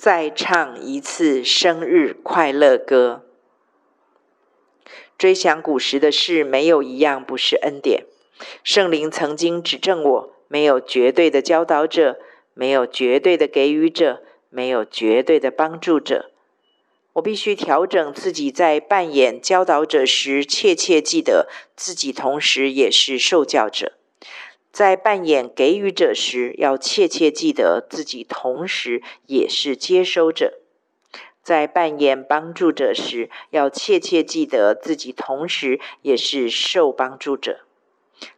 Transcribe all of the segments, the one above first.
再唱一次生日快乐歌。追想古时的事，没有一样不是恩典。圣灵曾经指正我，没有绝对的教导者，没有绝对的给予者，没有绝对的帮助者。我必须调整自己，在扮演教导者时，切切记得自己同时也是受教者。在扮演给予者时，要切切记得自己同时也是接收者；在扮演帮助者时，要切切记得自己同时也是受帮助者。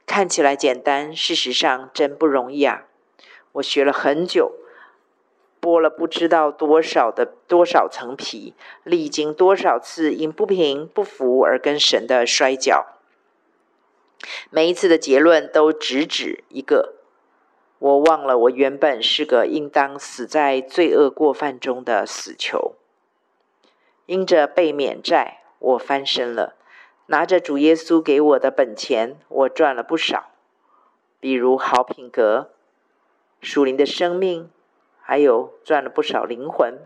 看起来简单，事实上真不容易啊！我学了很久，剥了不知道多少的多少层皮，历经多少次因不平不服而跟神的摔跤。每一次的结论都直指一个：我忘了，我原本是个应当死在罪恶过犯中的死囚。因着被免债，我翻身了；拿着主耶稣给我的本钱，我赚了不少，比如好品格、属灵的生命，还有赚了不少灵魂。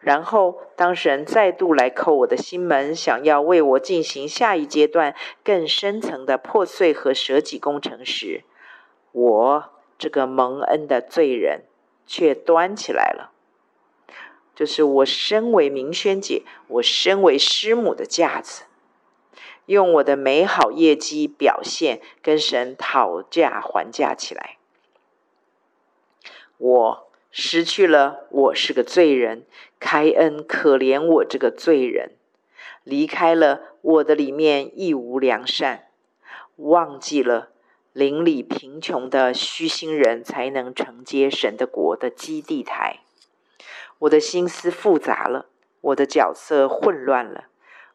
然后，当神再度来叩我的心门，想要为我进行下一阶段更深层的破碎和舍己工程时，我这个蒙恩的罪人却端起来了。就是我身为明轩姐，我身为师母的架子，用我的美好业绩表现跟神讨价还价起来。我。失去了，我是个罪人，开恩可怜我这个罪人，离开了我的里面亦无良善，忘记了邻里贫穷的虚心人才能承接神的国的基地台。我的心思复杂了，我的角色混乱了，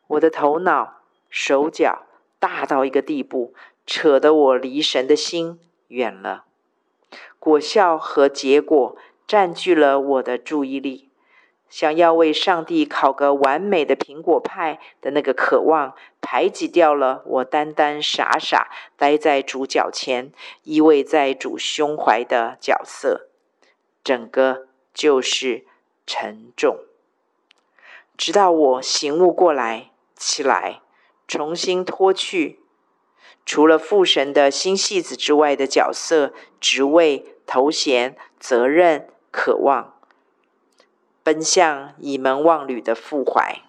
我的头脑手脚大到一个地步，扯得我离神的心远了。果效和结果。占据了我的注意力，想要为上帝烤个完美的苹果派的那个渴望，排挤掉了我单单傻傻待在主脚前，依偎在主胸怀的角色，整个就是沉重。直到我醒悟过来，起来，重新脱去除了父神的新戏子之外的角色、职位、头衔、责任。渴望奔向倚门望侣的父怀，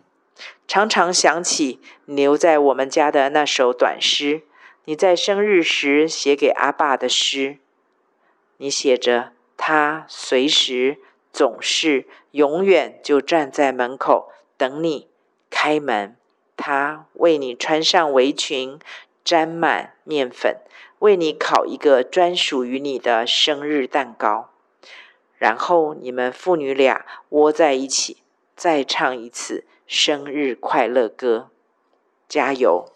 常常想起留在我们家的那首短诗，你在生日时写给阿爸的诗。你写着，他随时、总是、永远就站在门口等你开门。他为你穿上围裙，沾满面粉，为你烤一个专属于你的生日蛋糕。然后你们父女俩窝在一起，再唱一次生日快乐歌，加油！